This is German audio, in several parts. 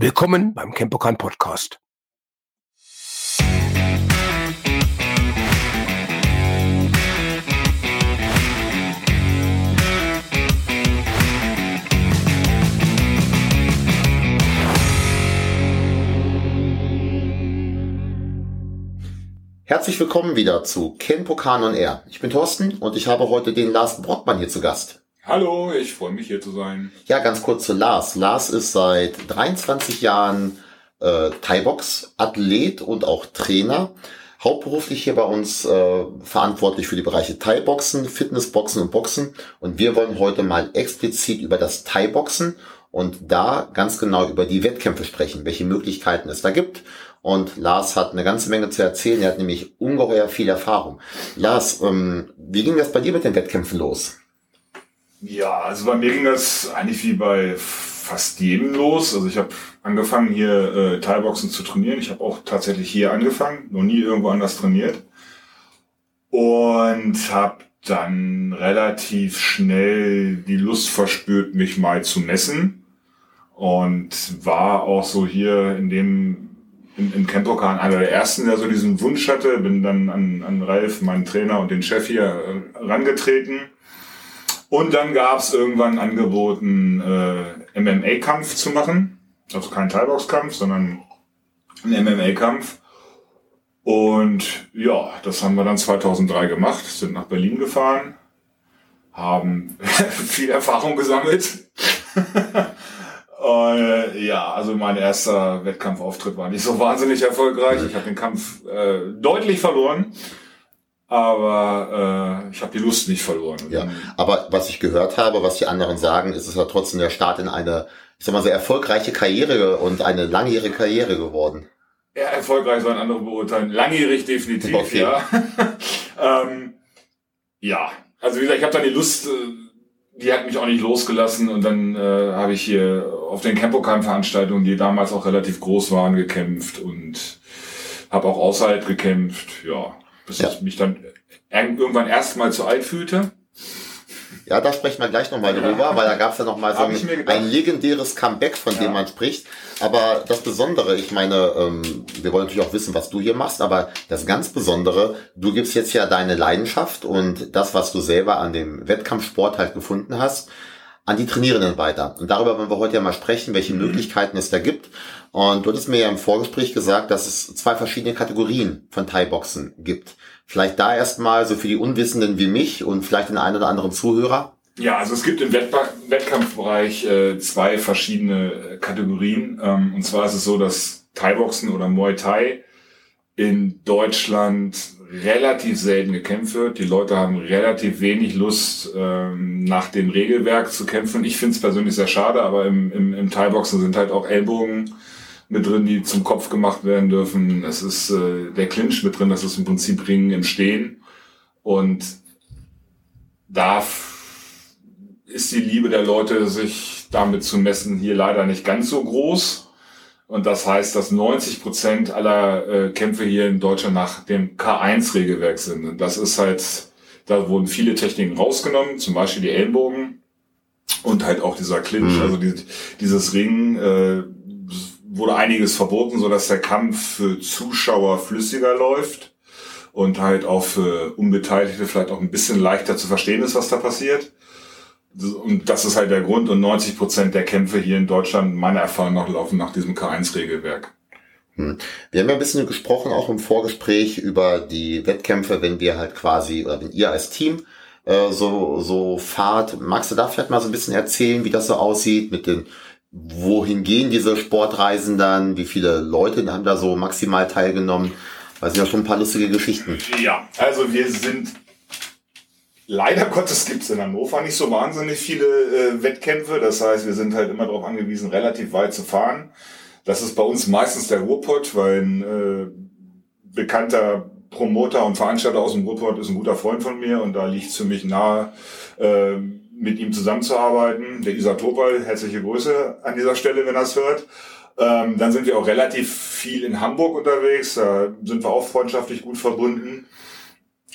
Willkommen beim Campokan Podcast. Herzlich willkommen wieder zu Ken Pokan on Air. Ich bin Thorsten und ich habe heute den Lars Brockmann hier zu Gast. Hallo, ich freue mich hier zu sein. Ja, ganz kurz zu Lars. Lars ist seit 23 Jahren äh, Thai-Box-Athlet und auch Trainer. Hauptberuflich hier bei uns äh, verantwortlich für die Bereiche Thai-Boxen, Fitnessboxen und Boxen. Und wir wollen heute mal explizit über das Thai-Boxen und da ganz genau über die Wettkämpfe sprechen, welche Möglichkeiten es da gibt und Lars hat eine ganze Menge zu erzählen. Er hat nämlich ungeheuer viel Erfahrung. Lars, ähm, wie ging das bei dir mit den Wettkämpfen los? Ja, also bei mir ging das eigentlich wie bei fast jedem los. Also ich habe angefangen hier äh, Thai-Boxen zu trainieren. Ich habe auch tatsächlich hier angefangen, noch nie irgendwo anders trainiert. Und habe dann relativ schnell die Lust verspürt, mich mal zu messen. Und war auch so hier in dem in, in Campokan einer der ersten, der so diesen Wunsch hatte. Bin dann an, an Ralf, meinen Trainer und den Chef hier äh, rangetreten. Und dann gab es irgendwann angeboten, äh, MMA-Kampf zu machen. Also kein Thai-Box-Kampf, sondern ein MMA-Kampf. Und ja, das haben wir dann 2003 gemacht, sind nach Berlin gefahren, haben viel Erfahrung gesammelt. Äh, ja, also mein erster Wettkampfauftritt war nicht so wahnsinnig erfolgreich. Ich habe den Kampf äh, deutlich verloren, aber äh, ich habe die Lust nicht verloren. Ja, aber was ich gehört habe, was die anderen sagen, ist es ja trotzdem der Start in eine, ich sag mal, sehr erfolgreiche Karriere und eine langjährige Karriere geworden. Ja, erfolgreich sollen andere beurteilen. Langjährig definitiv, okay. ja. ähm, ja, also wie gesagt, ich habe dann die Lust... Äh, die hat mich auch nicht losgelassen und dann äh, habe ich hier auf den Campokan-Veranstaltungen, die damals auch relativ groß waren, gekämpft und habe auch außerhalb gekämpft, ja, bis ja. ich mich dann irgendwann erstmal zu alt fühlte. Ja, da sprechen wir gleich nochmal drüber, ja. weil da gab es ja nochmal so ein, ein, legendäres Comeback, von ja. dem man spricht. Aber das Besondere, ich meine, ähm, wir wollen natürlich auch wissen, was du hier machst, aber das ganz Besondere, du gibst jetzt ja deine Leidenschaft und das, was du selber an dem Wettkampfsport halt gefunden hast, an die Trainierenden weiter. Und darüber wollen wir heute ja mal sprechen, welche mhm. Möglichkeiten es da gibt. Und du hattest mir ja im Vorgespräch gesagt, dass es zwei verschiedene Kategorien von Thai-Boxen gibt. Vielleicht da erstmal so für die Unwissenden wie mich und vielleicht den einen oder anderen Zuhörer. Ja, also es gibt im Wettkampfbereich äh, zwei verschiedene äh, Kategorien. Ähm, und zwar ist es so, dass Thai-Boxen oder Muay Thai in Deutschland relativ selten gekämpft wird. Die Leute haben relativ wenig Lust, ähm, nach dem Regelwerk zu kämpfen. Ich finde es persönlich sehr schade, aber im, im, im Thai-Boxen sind halt auch Ellbogen mit drin, die zum Kopf gemacht werden dürfen. Es ist äh, der Clinch mit drin, das ist im Prinzip Ringen im Stehen. Und da ist die Liebe der Leute, sich damit zu messen, hier leider nicht ganz so groß. Und das heißt, dass 90 Prozent aller äh, Kämpfe hier in Deutschland nach dem K1-Regelwerk sind. Und das ist halt, da wurden viele Techniken rausgenommen, zum Beispiel die Ellenbogen und halt auch dieser Clinch, mhm. also die, dieses Ringen. Äh, wurde einiges verboten, so dass der Kampf für Zuschauer flüssiger läuft und halt auch für Unbeteiligte vielleicht auch ein bisschen leichter zu verstehen ist, was da passiert. Und das ist halt der Grund. Und 90 Prozent der Kämpfe hier in Deutschland, meiner Erfahrung nach, laufen nach diesem K1-Regelwerk. Hm. Wir haben ja ein bisschen gesprochen, auch im Vorgespräch, über die Wettkämpfe, wenn wir halt quasi, oder wenn ihr als Team äh, so, so fahrt. Magst du da vielleicht mal so ein bisschen erzählen, wie das so aussieht mit den wohin gehen diese Sportreisen dann? Wie viele Leute haben da so maximal teilgenommen? Das sind ja schon ein paar lustige Geschichten. Ja, also wir sind Leider Gottes gibt es in Hannover nicht so wahnsinnig viele äh, Wettkämpfe. Das heißt, wir sind halt immer darauf angewiesen, relativ weit zu fahren. Das ist bei uns meistens der Ruhrpott, weil ein äh, bekannter Promoter und Veranstalter aus dem Ruhrpott ist ein guter Freund von mir und da liegt es für mich nahe, äh, mit ihm zusammenzuarbeiten. Der Isatopal, herzliche Grüße an dieser Stelle, wenn er es hört. Ähm, dann sind wir auch relativ viel in Hamburg unterwegs. Da sind wir auch freundschaftlich gut verbunden.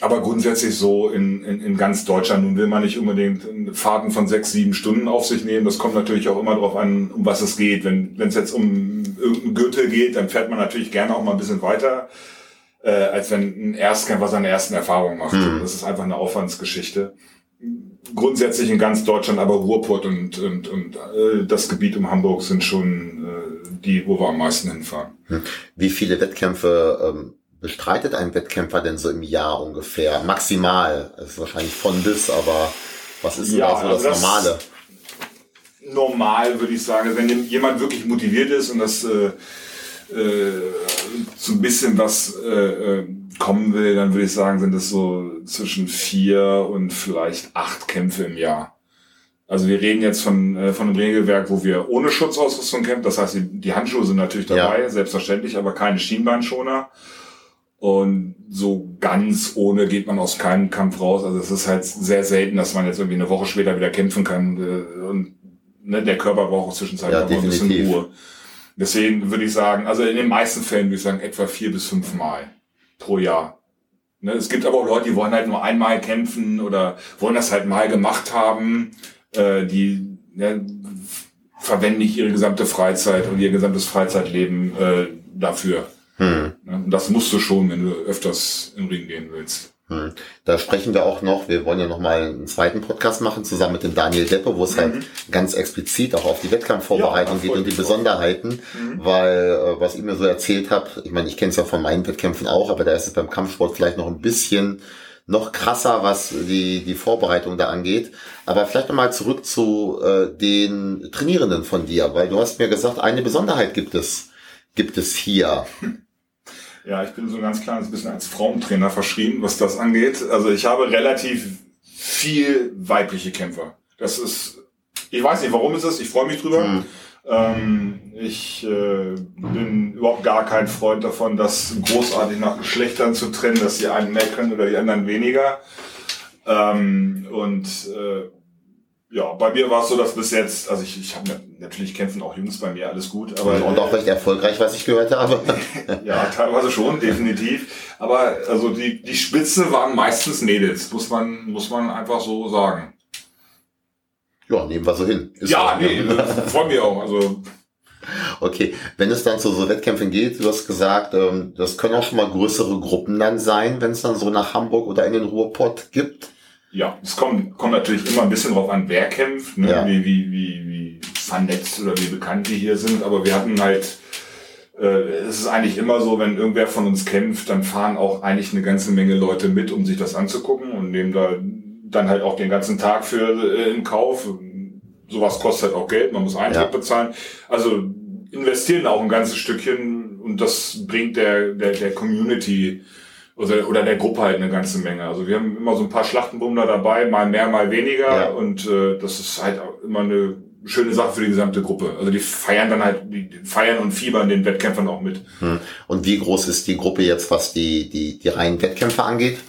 Aber grundsätzlich so in, in, in ganz Deutschland. Nun will man nicht unbedingt Fahrten von sechs, sieben Stunden auf sich nehmen. Das kommt natürlich auch immer darauf an, um was es geht. Wenn es jetzt um irgendein Gürtel geht, dann fährt man natürlich gerne auch mal ein bisschen weiter, äh, als wenn ein Erstkämpfer seine ersten Erfahrungen macht. Mhm. Das ist einfach eine Aufwandsgeschichte. Grundsätzlich in ganz Deutschland, aber Ruhrpott und, und, und äh, das Gebiet um Hamburg sind schon äh, die, wo wir am meisten hinfahren. Hm. Wie viele Wettkämpfe ähm bestreitet ein Wettkämpfer denn so im Jahr ungefähr? Maximal. Das ist wahrscheinlich von bis, aber was ist ja, so das, das Normale? Normal würde ich sagen, wenn jemand wirklich motiviert ist und das äh, äh, zu ein bisschen was äh, äh, kommen will, dann würde ich sagen, sind es so zwischen vier und vielleicht acht Kämpfe im Jahr. Also wir reden jetzt von, äh, von einem Regelwerk, wo wir ohne Schutzausrüstung kämpfen. Das heißt, die, die Handschuhe sind natürlich dabei, ja. selbstverständlich, aber keine Schienbeinschoner. Und so ganz ohne geht man aus keinem Kampf raus. Also es ist halt sehr selten, dass man jetzt irgendwie eine Woche später wieder kämpfen kann. Äh, und ne, der Körper braucht auch zwischenzeitlich ja, auch ein bisschen Ruhe. Deswegen würde ich sagen, also in den meisten Fällen würde ich sagen, etwa vier bis fünf Mal pro Jahr. Ne, es gibt aber auch Leute, die wollen halt nur einmal kämpfen oder wollen das halt mal gemacht haben. Äh, die ne, verwenden nicht ihre gesamte Freizeit und ihr gesamtes Freizeitleben äh, dafür. Hm. Und das musst du schon, wenn du öfters im Ring gehen willst. Hm. Da sprechen wir auch noch, wir wollen ja noch mal einen zweiten Podcast machen, zusammen mit dem Daniel Deppe, wo es halt mhm. halt ganz explizit auch auf die Wettkampfvorbereitung ja, geht und die Besonderheiten, mhm. weil äh, was ich mir so erzählt habe, ich meine, ich kenne es ja von meinen Wettkämpfen auch, aber da ist es beim Kampfsport vielleicht noch ein bisschen noch krasser, was die, die Vorbereitung da angeht. Aber vielleicht nochmal zurück zu äh, den Trainierenden von dir, weil du hast mir gesagt, eine Besonderheit gibt es, gibt es hier. Ja, ich bin so ein ganz kleines bisschen als Frauentrainer verschrieben, was das angeht. Also ich habe relativ viel weibliche Kämpfer. Das ist, ich weiß nicht, warum ist das, ich freue mich drüber. Mhm. Ähm, ich äh, bin überhaupt gar kein Freund davon, das großartig nach Geschlechtern zu trennen, dass die einen mehr können oder die anderen weniger. Ähm, und äh, ja, bei mir war es so, dass bis jetzt, also ich, ich habe natürlich kämpfen auch Jungs bei mir, alles gut, aber. Und auch recht erfolgreich, was ich gehört habe. ja, teilweise schon, definitiv. Aber also die, die Spitze waren meistens Mädels, muss man, muss man einfach so sagen. Ja, nehmen wir so hin. Ist ja, nee, freue mich auch. Also Okay, wenn es dann zu so Wettkämpfen geht, du hast gesagt, ähm, das können auch schon mal größere Gruppen dann sein, wenn es dann so nach Hamburg oder in den Ruhrpott gibt. Ja, es kommt, kommt natürlich immer ein bisschen drauf an, wer kämpft, ne? ja. wie, wie, wie, wie vernetzt oder wie bekannt die hier sind. Aber wir hatten halt, äh, es ist eigentlich immer so, wenn irgendwer von uns kämpft, dann fahren auch eigentlich eine ganze Menge Leute mit, um sich das anzugucken und nehmen da dann halt auch den ganzen Tag für äh, in Kauf. Sowas kostet halt auch Geld, man muss Eintritt ja. bezahlen. Also investieren auch ein ganzes Stückchen und das bringt der, der, der Community oder, oder der Gruppe halt eine ganze Menge. Also wir haben immer so ein paar Schlachtenbummler dabei, mal mehr, mal weniger. Ja. Und äh, das ist halt immer eine schöne Sache für die gesamte Gruppe. Also die feiern dann halt, die feiern und fiebern den Wettkämpfern auch mit. Hm. Und wie groß ist die Gruppe jetzt, was die, die, die reinen Wettkämpfe angeht?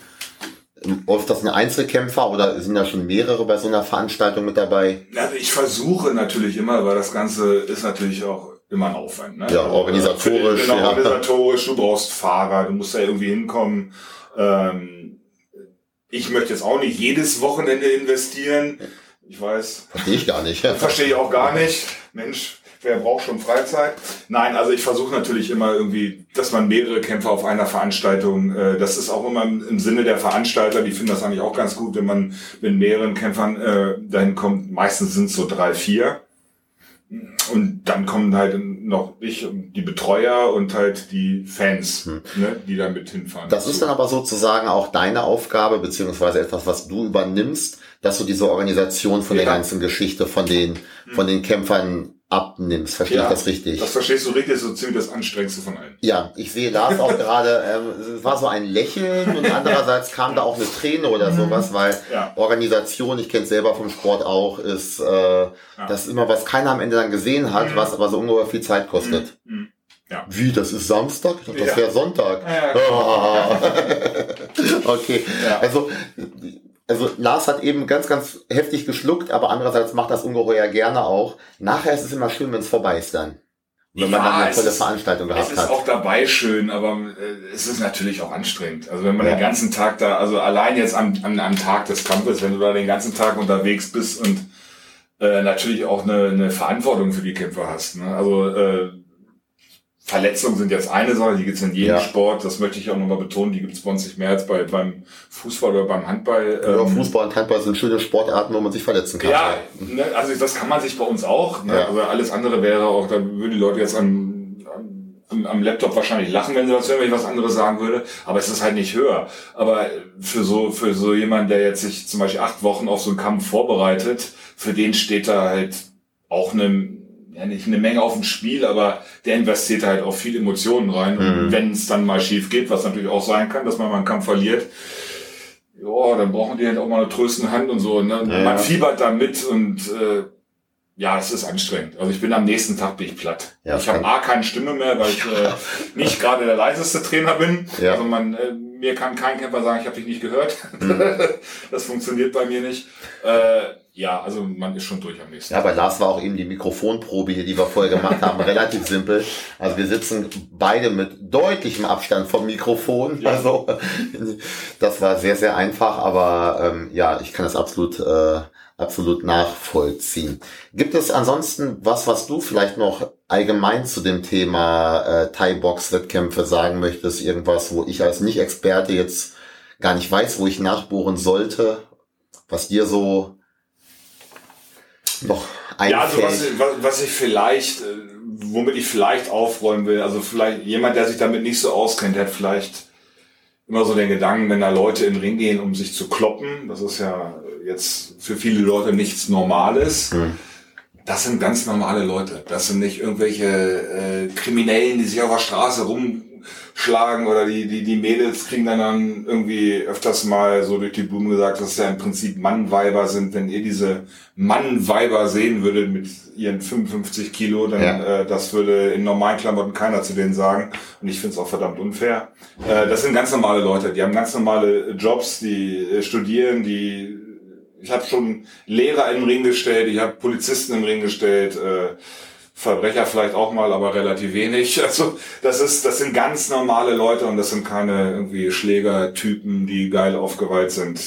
Läuft das ein Einzelkämpfer oder sind da schon mehrere bei so einer Veranstaltung mit dabei? Also ich versuche natürlich immer, weil das Ganze ist natürlich auch immer ein Aufwand. Ne? Ja, organisatorisch. Genau, ja. organisatorisch. Du brauchst Fahrer, du musst da irgendwie hinkommen. Ähm, ich möchte jetzt auch nicht jedes Wochenende investieren. Ich weiß. Verstehe ich gar nicht. Verstehe ich auch gar nicht. Mensch, wer braucht schon Freizeit? Nein, also ich versuche natürlich immer irgendwie, dass man mehrere Kämpfer auf einer Veranstaltung, äh, das ist auch immer im, Sinne der Veranstalter, die finden das eigentlich auch ganz gut, wenn man mit mehreren Kämpfern äh, dahin kommt. Meistens sind es so drei, vier. Und dann kommen halt noch ich und die Betreuer und halt die Fans, hm. ne, die da mit hinfahren. Das ist dann aber sozusagen auch deine Aufgabe, beziehungsweise etwas, was du übernimmst, dass du diese Organisation von ja. der ganzen Geschichte, von den, hm. von den Kämpfern abnimmst. Verstehe ja, ich das richtig? Das verstehst du richtig, das ist so ziemlich das Anstrengendste von allen. Ja, ich sehe Lars auch gerade, ähm, es war so ein Lächeln und andererseits kam da auch eine Träne oder mhm. sowas, weil ja. Organisation, ich kenne es selber vom Sport auch, ist äh, ja. das ist immer, was keiner am Ende dann gesehen hat, mhm. was aber so ungefähr viel Zeit kostet. Mhm. mhm. Ja. Wie, das ist Samstag? Ich dachte, das wäre Sonntag. Ja, okay, also also Lars hat eben ganz, ganz heftig geschluckt, aber andererseits macht das Ungeheuer gerne auch. Nachher ist es immer schön, wenn es vorbei ist dann. wenn man dann eine tolle ist, Veranstaltung gehabt hat. Es ist auch dabei schön, aber äh, es ist natürlich auch anstrengend. Also wenn man ja. den ganzen Tag da, also allein jetzt am, am, am Tag des Kampfes, wenn du da den ganzen Tag unterwegs bist und äh, natürlich auch eine, eine Verantwortung für die Kämpfer hast. Ne? Also äh, Verletzungen sind jetzt eine Sache, die gibt's in jedem ja. Sport, das möchte ich auch nochmal betonen, die gibt's bei uns nicht mehr als bei, beim Fußball oder beim Handball. Ja, ähm, Fußball und Handball sind schöne Sportarten, wo man sich verletzen kann. Ja, ne, also das kann man sich bei uns auch, ne? Ja. aber alles andere wäre auch, da würden die Leute jetzt am, am, am Laptop wahrscheinlich lachen, wenn sie das hören, wenn ich was anderes sagen würde, aber es ist halt nicht höher. Aber für so, für so jemand, der jetzt sich zum Beispiel acht Wochen auf so einen Kampf vorbereitet, für den steht da halt auch eine ja nicht eine Menge auf dem Spiel, aber der investiert halt auch viel Emotionen rein. Mhm. wenn es dann mal schief geht, was natürlich auch sein kann, dass man mal einen Kampf verliert, ja, dann brauchen die halt auch mal eine tröstende Hand und so. Ne? Ja. Man fiebert da mit und äh, ja, es ist anstrengend. Also ich bin am nächsten Tag bin ich platt. Ja, ich habe A keine Stimme mehr, weil ich äh, nicht gerade der leiseste Trainer bin. Ja. Also man, äh, mir kann kein Kämpfer sagen, ich habe dich nicht gehört. Mhm. das funktioniert bei mir nicht. Äh, ja, also man ist schon durch am nächsten. Ja, bei Lars war auch eben die Mikrofonprobe hier, die wir vorher gemacht haben, relativ simpel. Also wir sitzen beide mit deutlichem Abstand vom Mikrofon. Ja. Also das war sehr, sehr einfach, aber ähm, ja, ich kann das absolut, äh, absolut nachvollziehen. Gibt es ansonsten was, was du vielleicht noch allgemein zu dem Thema äh, Thai-Box-Wettkämpfe sagen möchtest? Irgendwas, wo ich als Nicht-Experte jetzt gar nicht weiß, wo ich nachbohren sollte, was dir so noch einfällt. Ja, also was, was ich vielleicht, äh, womit ich vielleicht aufräumen will, also vielleicht jemand, der sich damit nicht so auskennt, der hat vielleicht immer so den Gedanken, wenn da Leute in den Ring gehen, um sich zu kloppen, das ist ja jetzt für viele Leute nichts Normales. Hm. Das sind ganz normale Leute. Das sind nicht irgendwelche äh, Kriminellen, die sich auf der Straße rum schlagen oder die, die, die Mädels kriegen dann, dann irgendwie öfters mal so durch die Blumen gesagt, dass es ja im Prinzip Mannweiber sind. Wenn ihr diese Mannweiber sehen würdet mit ihren 55 Kilo, dann ja. äh, das würde in normalen Klamotten keiner zu denen sagen. Und ich finde es auch verdammt unfair. Äh, das sind ganz normale Leute, die haben ganz normale Jobs, die äh, studieren, die ich habe schon Lehrer in den Ring gestellt, ich habe Polizisten in den Ring gestellt, äh, Verbrecher vielleicht auch mal, aber relativ wenig. Also das ist, das sind ganz normale Leute und das sind keine irgendwie Schlägertypen, die geil aufgeweiht sind.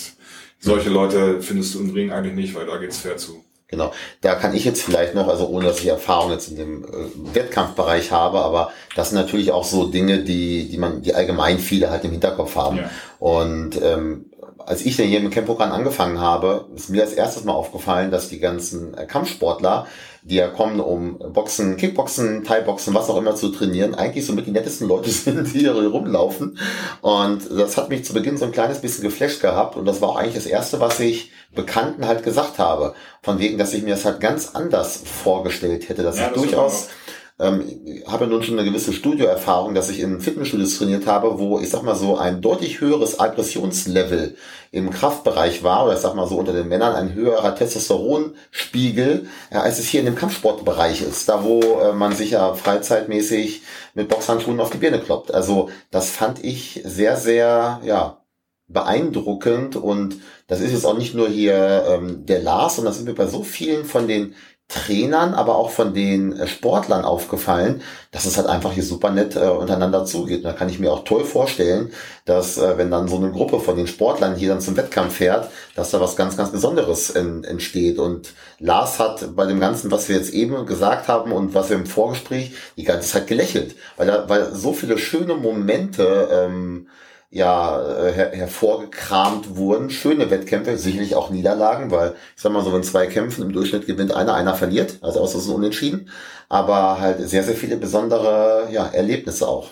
Solche Leute findest du im Ring eigentlich nicht, weil da geht's fair zu. Genau, da kann ich jetzt vielleicht noch, also ohne dass ich Erfahrung jetzt in dem äh, Wettkampfbereich habe, aber das sind natürlich auch so Dinge, die, die man, die allgemein viele halt im Hinterkopf haben. Ja. Und ähm, als ich dann hier mit Campokan angefangen habe, ist mir als erstes mal aufgefallen, dass die ganzen äh, Kampfsportler die ja kommen, um Boxen, Kickboxen, Thai-Boxen, was auch immer zu trainieren, eigentlich so mit die nettesten Leute sind, die hier rumlaufen. Und das hat mich zu Beginn so ein kleines bisschen geflasht gehabt. Und das war auch eigentlich das Erste, was ich Bekannten halt gesagt habe. Von wegen, dass ich mir das halt ganz anders vorgestellt hätte, dass ja, ich das durchaus ähm, habe nun schon eine gewisse Studioerfahrung, dass ich in Fitnessstudios trainiert habe, wo ich sag mal so ein deutlich höheres Aggressionslevel im Kraftbereich war, oder ich sag mal so unter den Männern ein höherer Testosteronspiegel, ja, als es hier in dem Kampfsportbereich ist, da wo äh, man sich ja freizeitmäßig mit Boxhandschuhen auf die Birne kloppt. Also das fand ich sehr, sehr, ja, beeindruckend und das ist jetzt auch nicht nur hier ähm, der Lars, sondern das sind wir bei so vielen von den Trainern, aber auch von den äh, Sportlern aufgefallen, dass es halt einfach hier super nett äh, untereinander zugeht. Und da kann ich mir auch toll vorstellen, dass äh, wenn dann so eine Gruppe von den Sportlern hier dann zum Wettkampf fährt, dass da was ganz, ganz Besonderes in, entsteht. Und Lars hat bei dem Ganzen, was wir jetzt eben gesagt haben und was wir im Vorgespräch die ganze Zeit gelächelt, weil da, weil so viele schöne Momente ähm, ja äh, her hervorgekramt wurden. Schöne Wettkämpfe, sicherlich auch Niederlagen, weil ich sag mal so, wenn zwei kämpfen, im Durchschnitt gewinnt einer, einer verliert, also es ist unentschieden. Aber halt sehr, sehr viele besondere ja, Erlebnisse auch.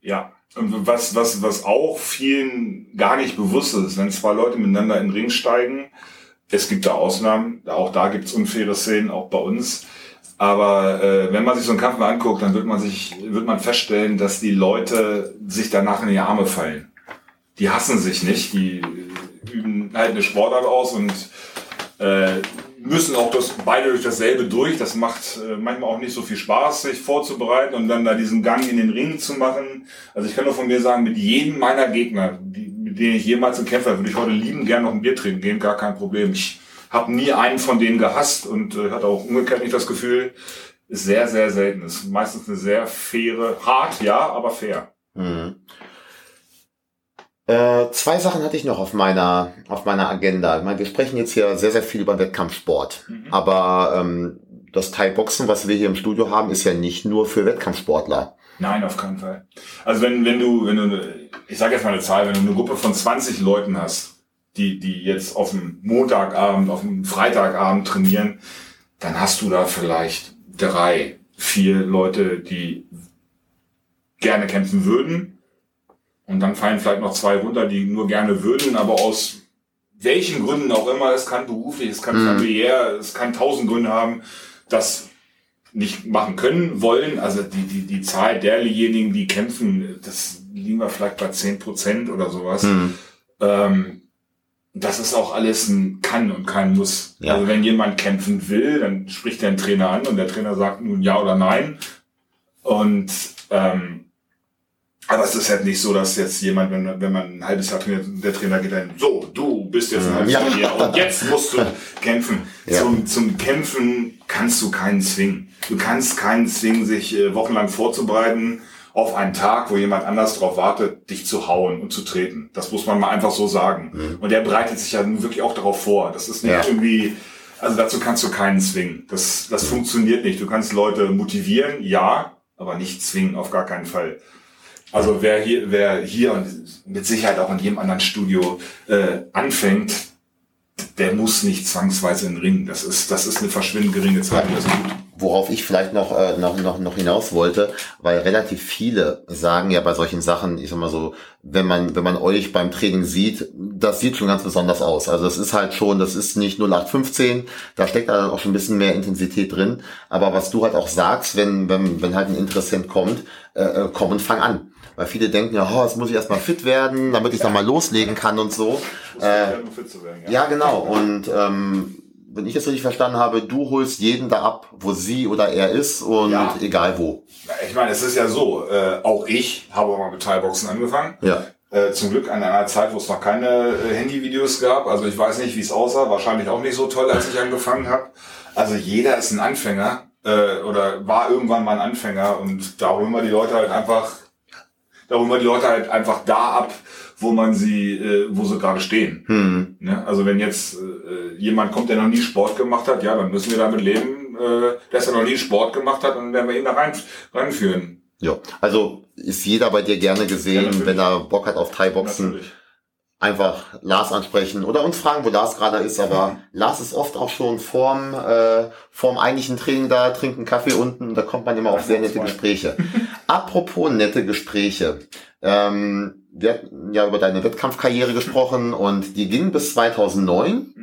Ja, und was, was, was auch vielen gar nicht bewusst ist, wenn zwei Leute miteinander in den Ring steigen, es gibt da Ausnahmen, auch da gibt's unfaire Szenen, auch bei uns. Aber äh, wenn man sich so einen Kampf mal anguckt, dann wird man sich, wird man feststellen, dass die Leute sich danach in die Arme fallen. Die hassen sich nicht, die üben halt eine Sportart aus und äh, müssen auch das beide durch dasselbe durch. Das macht äh, manchmal auch nicht so viel Spaß, sich vorzubereiten und dann da diesen Gang in den Ring zu machen. Also ich kann nur von mir sagen, mit jedem meiner Gegner, die, mit denen ich jemals im Kämpfer, würde ich heute lieben gerne noch ein Bier trinken gehen, gar kein Problem. Ich habe nie einen von denen gehasst und äh, hatte auch umgekehrt nicht das Gefühl, ist sehr, sehr selten. Ist meistens eine sehr faire, hart, ja, aber fair. Mhm. Äh, zwei Sachen hatte ich noch auf meiner auf meiner Agenda. Ich meine, wir sprechen jetzt hier sehr sehr viel über Wettkampfsport, mhm. aber ähm, das Thai-Boxen, was wir hier im Studio haben, ist ja nicht nur für Wettkampfsportler. Nein, auf keinen Fall. Also wenn wenn du wenn du ich sage jetzt mal eine Zahl, wenn du eine Gruppe von 20 Leuten hast, die die jetzt auf dem Montagabend, auf dem Freitagabend trainieren, dann hast du da vielleicht drei, vier Leute, die gerne kämpfen würden und dann fallen vielleicht noch zwei runter, die nur gerne würden, aber aus welchen Gründen auch immer, es kann beruflich, es kann mhm. familiär, es kann tausend Gründe haben, das nicht machen können, wollen. Also die, die, die Zahl derjenigen, die kämpfen, das liegen wir vielleicht bei zehn Prozent oder sowas. Mhm. Ähm, das ist auch alles ein kann und kein muss. Ja. Also wenn jemand kämpfen will, dann spricht der einen Trainer an und der Trainer sagt nun ja oder nein. Und ähm, aber es ist halt nicht so, dass jetzt jemand, wenn, wenn man ein halbes Jahr trainiert, der Trainer geht dann, so, du bist jetzt ein halbes Jahr ja. hier und jetzt musst du kämpfen. Ja. Zum, zum Kämpfen kannst du keinen zwingen. Du kannst keinen zwingen, sich äh, wochenlang vorzubereiten auf einen Tag, wo jemand anders darauf wartet, dich zu hauen und zu treten. Das muss man mal einfach so sagen. Mhm. Und der bereitet sich ja wirklich auch darauf vor. Das ist nicht ja. irgendwie, also dazu kannst du keinen zwingen. Das, das mhm. funktioniert nicht. Du kannst Leute motivieren, ja, aber nicht zwingen, auf gar keinen Fall. Also wer hier, wer hier und mit Sicherheit auch in jedem anderen Studio äh, anfängt, der muss nicht zwangsweise in den Ring. Das ist, das ist eine verschwindend geringe Zeit. Ja, worauf ich vielleicht noch, äh, noch, noch, noch hinaus wollte, weil relativ viele sagen ja bei solchen Sachen, ich sag mal so, wenn man, wenn man euch beim Training sieht, das sieht schon ganz besonders aus. Also es ist halt schon, das ist nicht 0815, da steckt dann auch schon ein bisschen mehr Intensität drin. Aber was du halt auch sagst, wenn, wenn, wenn halt ein Interessent kommt, äh, äh komm und fang an weil viele denken ja, oh, jetzt muss ich erstmal fit werden, damit ich dann mal loslegen kann und so. Äh, ja, genau. Und ähm, wenn ich das richtig verstanden habe, du holst jeden da ab, wo sie oder er ist und ja. egal wo. Ich meine, es ist ja so, äh, auch ich habe mal mit Teilboxen angefangen. Ja. Äh, zum Glück an einer Zeit, wo es noch keine äh, Handyvideos gab. Also ich weiß nicht, wie es aussah. Wahrscheinlich auch nicht so toll, als ich angefangen habe. Also jeder ist ein Anfänger äh, oder war irgendwann mal ein Anfänger und da holen wir die Leute halt einfach da holen wir die Leute halt einfach da ab, wo man sie, äh, wo sie gerade stehen. Hm. Ne? Also wenn jetzt äh, jemand kommt, der noch nie Sport gemacht hat, ja, dann müssen wir damit leben, äh, dass er noch nie Sport gemacht hat, und dann werden wir ihn da rein, reinführen. Ja, also ist jeder bei dir gerne gesehen, ja, wenn er Bock hat auf Thai-Boxen. Natürlich einfach Lars ansprechen oder uns fragen, wo Lars gerade ist. Aber Lars ist oft auch schon vorm, äh, vorm eigentlichen Training da, trinkt einen Kaffee unten. Da kommt man immer auf sehr nette Gespräche. Apropos nette Gespräche. Ähm, wir hatten ja über deine Wettkampfkarriere gesprochen und die ging bis 2009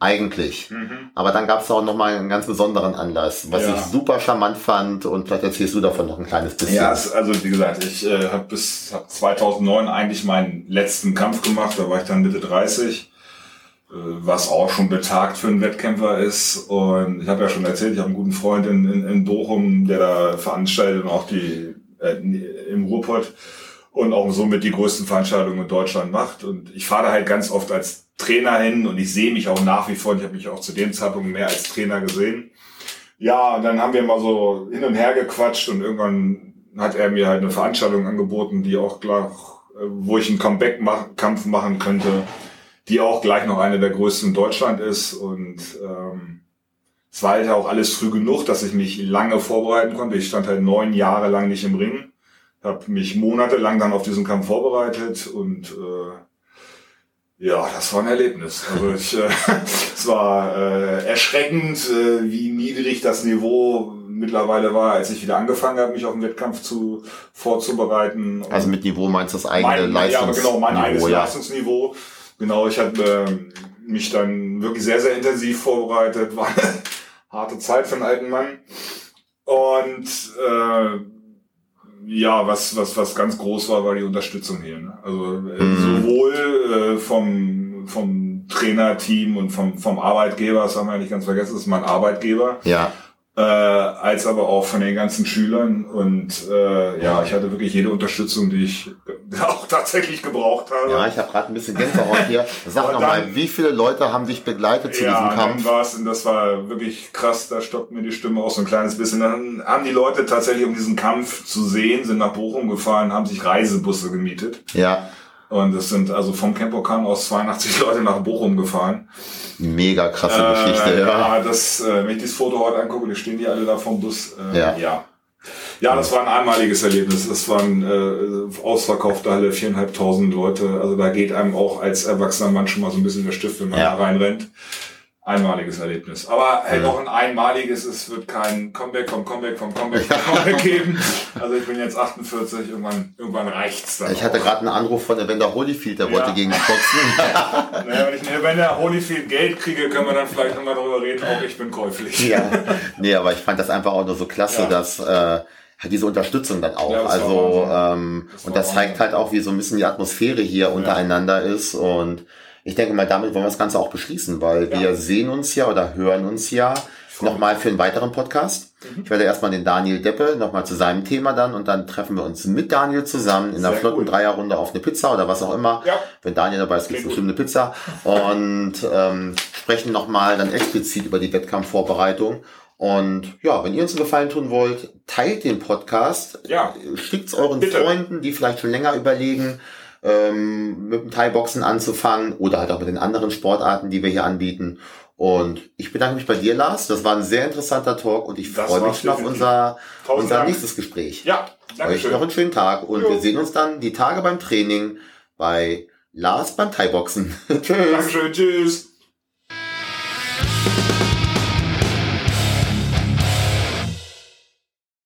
eigentlich. Mhm. Aber dann gab es auch nochmal einen ganz besonderen Anlass, was ja. ich super charmant fand und vielleicht erzählst du davon noch ein kleines bisschen. Ja, also wie gesagt, ich äh, habe bis hab 2009 eigentlich meinen letzten Kampf gemacht, da war ich dann Mitte 30 äh, was auch schon betagt für einen Wettkämpfer ist. Und ich habe ja schon erzählt, ich habe einen guten Freund in, in, in Bochum, der da veranstaltet und auch die äh, im Ruhrpott und auch somit die größten Veranstaltungen in Deutschland macht. Und ich fahre da halt ganz oft als Trainer hin und ich sehe mich auch nach wie vor, ich habe mich auch zu dem Zeitpunkt mehr als Trainer gesehen. Ja, und dann haben wir mal so hin und her gequatscht und irgendwann hat er mir halt eine Veranstaltung angeboten, die auch gleich, wo ich einen Comeback-Kampf machen könnte, die auch gleich noch eine der größten in Deutschland ist und ähm, es war halt auch alles früh genug, dass ich mich lange vorbereiten konnte. Ich stand halt neun Jahre lang nicht im Ring, habe mich monatelang dann auf diesen Kampf vorbereitet und äh, ja, das war ein Erlebnis. Also ich, äh, es war äh, erschreckend, äh, wie niedrig das Niveau mittlerweile war, als ich wieder angefangen habe, mich auf den Wettkampf zu vorzubereiten. Also mit Niveau meinst du das eigene mein, Leistungsniveau? Ja, genau, mein eigenes ja. Leistungsniveau. Genau, ich habe äh, mich dann wirklich sehr, sehr intensiv vorbereitet. War eine harte Zeit für einen alten Mann. Und äh, ja, was, was, was ganz groß war, war die Unterstützung hier. Ne? Also äh, mhm. sowohl äh, vom, vom Trainerteam und vom, vom Arbeitgeber, das haben wir nicht ganz vergessen, das ist mein Arbeitgeber. Ja. Äh, als aber auch von den ganzen Schülern. Und äh, ja, ich hatte wirklich jede Unterstützung, die ich auch tatsächlich gebraucht habe. Ja, ich habe gerade ein bisschen Gänsehaut hier. Sag nochmal, wie viele Leute haben dich begleitet zu ja, diesem Kampf? Ja, das war wirklich krass, da stockt mir die Stimme auch so ein kleines bisschen. Dann haben die Leute tatsächlich, um diesen Kampf zu sehen, sind nach Bochum gefahren, haben sich Reisebusse gemietet. Ja. Und es sind also vom Campokan aus 82 Leute nach Bochum gefahren. Mega krasse äh, Geschichte, ja. Ja, das, äh, wenn ich dieses Foto heute angucke, die stehen die alle da vom Bus. Äh, ja. ja. Ja, das war ein einmaliges Erlebnis. Das waren äh, ausverkaufte Halle, viereinhalbtausend Leute. Also da geht einem auch als erwachsener Mann schon mal so ein bisschen der Stift, wenn man ja. da reinrennt einmaliges Erlebnis. Aber halt ja. auch ein einmaliges, es wird kein Comeback vom Comeback vom Comeback vom Comeback geben. Also ich bin jetzt 48, irgendwann, irgendwann reicht's dann. Ich hatte gerade einen Anruf von Evander Holyfield, der ja. wollte gegen mich boxen. naja, wenn ich einen Evander Holyfield Geld kriege, können wir dann vielleicht nochmal darüber reden, auch ich bin käuflich. ja. Nee, aber ich fand das einfach auch nur so klasse, ja. dass äh, diese Unterstützung dann auch. Ja, also ähm, das und das zeigt halt auch, wie so ein bisschen die Atmosphäre hier untereinander ist und ich denke mal, damit wollen wir das Ganze auch beschließen, weil ja. wir sehen uns ja oder hören uns ja nochmal für einen weiteren Podcast. Mhm. Ich werde erstmal den Daniel Deppe nochmal zu seinem Thema dann und dann treffen wir uns mit Daniel zusammen in einer flotten cool. Dreierrunde auf eine Pizza oder was auch immer. Ja. Wenn Daniel dabei ist, gibt es bestimmt eine Pizza. Und ähm, sprechen nochmal dann explizit über die Wettkampfvorbereitung. Und ja, wenn ihr uns einen Gefallen tun wollt, teilt den Podcast. Ja. Schickt es euren Bitte. Freunden, die vielleicht schon länger überlegen, ähm, mit dem Thai-Boxen anzufangen oder halt auch mit den anderen Sportarten, die wir hier anbieten. Und ich bedanke mich bei dir, Lars. Das war ein sehr interessanter Talk und ich freue mich schon auf unser, unser nächstes Gespräch. Ja, danke Euch schön. noch einen schönen Tag und jo. wir sehen uns dann die Tage beim Training bei Lars beim Thai-Boxen. tschüss. Dankeschön, tschüss.